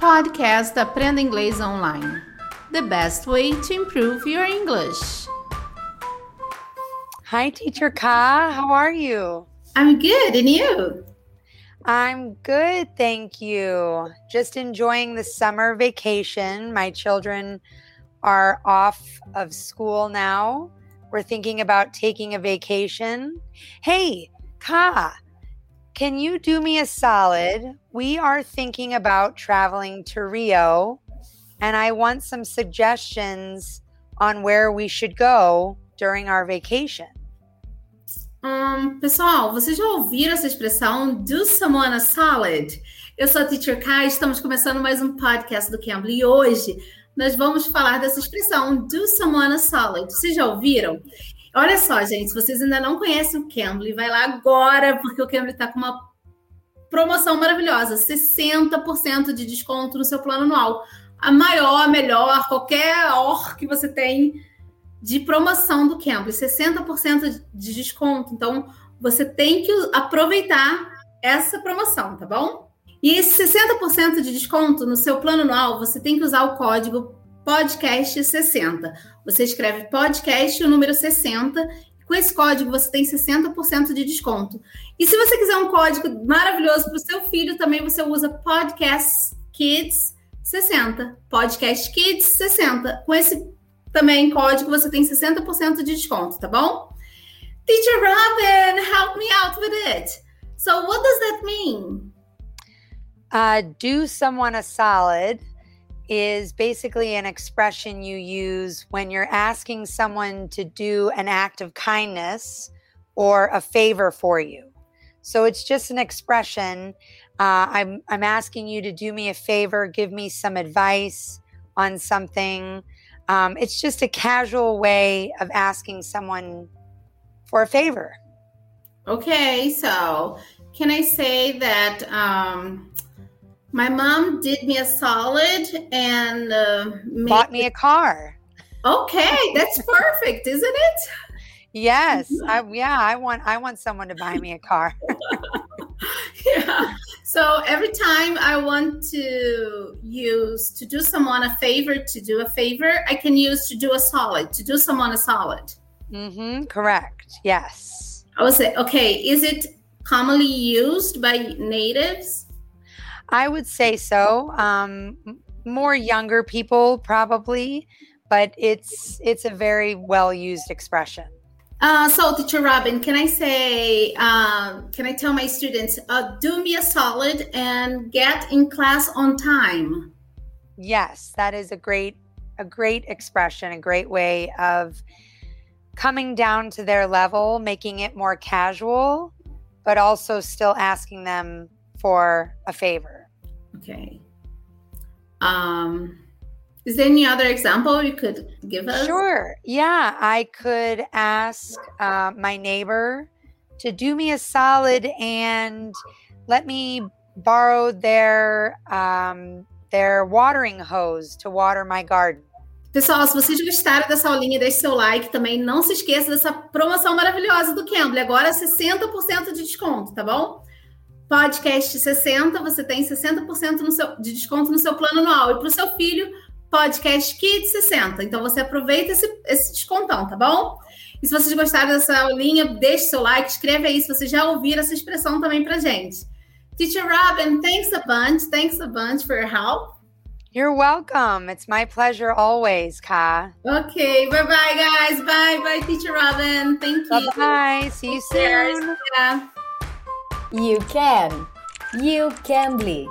Podcast Aprenda Inglês Online. The best way to improve your English. Hi, Teacher Ka. How are you? I'm good, and you? I'm good, thank you. Just enjoying the summer vacation. My children are off of school now. We're thinking about taking a vacation. Hey, Ka, can you do me a solid? We are thinking about traveling to Rio, and I want some suggestions on where we should go during our vacation. Um, pessoal, vocês já ouviram essa expressão do someone a salad? Eu sou a Teacher Kai, estamos começando mais um podcast do Cambly e hoje nós vamos falar dessa expressão do someone a salad. Vocês já ouviram? Olha só, gente, se vocês ainda não conhecem o Cambly, vai lá agora, porque o Cambly está com uma promoção maravilhosa: 60% de desconto no seu plano anual. A maior, melhor, qualquer or que você tem de promoção do Cambly, 60% de desconto. Então, você tem que aproveitar essa promoção, tá bom? E esse 60% de desconto no seu plano anual, você tem que usar o código podcast60. Você escreve podcast o número 60. Com esse código você tem 60% de desconto. E se você quiser um código maravilhoso para o seu filho, também você usa Podcast Kids 60. Podcast Kids 60. Com esse também código você tem 60% de desconto, tá bom? Teacher Robin, help me out with it. So what does that mean? Uh, do someone a solid is basically an expression you use when you're asking someone to do an act of kindness or a favor for you. So it's just an expression. Uh, I'm I'm asking you to do me a favor, give me some advice on something. Um, it's just a casual way of asking someone for a favor. Okay, so can I say that um, my mom did me a solid and uh, bought me a car? Okay, that's perfect, isn't it? Yes, I, yeah, I want I want someone to buy me a car. yeah. So every time I want to use to do someone a favor, to do a favor, I can use to do a solid, to do someone a solid. Mm-hmm. Correct. Yes. I would say, okay, is it commonly used by natives? I would say so. Um, more younger people probably, but it's it's a very well used expression. Uh, so, teacher Robin, can I say, um, can I tell my students, uh, do me a solid and get in class on time? Yes, that is a great, a great expression, a great way of coming down to their level, making it more casual, but also still asking them for a favor. Okay. Um, is there any other example you could give us? Sure. Yeah, I could ask uh, my neighbor to do me a solid and let me borrow their um, their watering hose to water my garden. Pessoal, se vocês gostaram dessa aulinha, deixe seu like também. Não se esqueça dessa promoção maravilhosa do Cambly. Agora 60% de desconto, tá bom? Podcast 60, você tem 60% no seu, de desconto no seu plano anual. E para o seu filho, Podcast Kids 60. Então você aproveita esse, esse descontão, tá bom? E se vocês gostaram dessa aulinha, deixe seu like, escreve aí se vocês já ouviram essa expressão também pra gente. Teacher Robin, thanks a bunch. Thanks a bunch for your help. You're welcome. It's my pleasure always, Ka. Okay, bye bye, guys. Bye bye, Teacher Robin. Thank you. Bye bye. See you soon. Yeah. You can. You can bleed.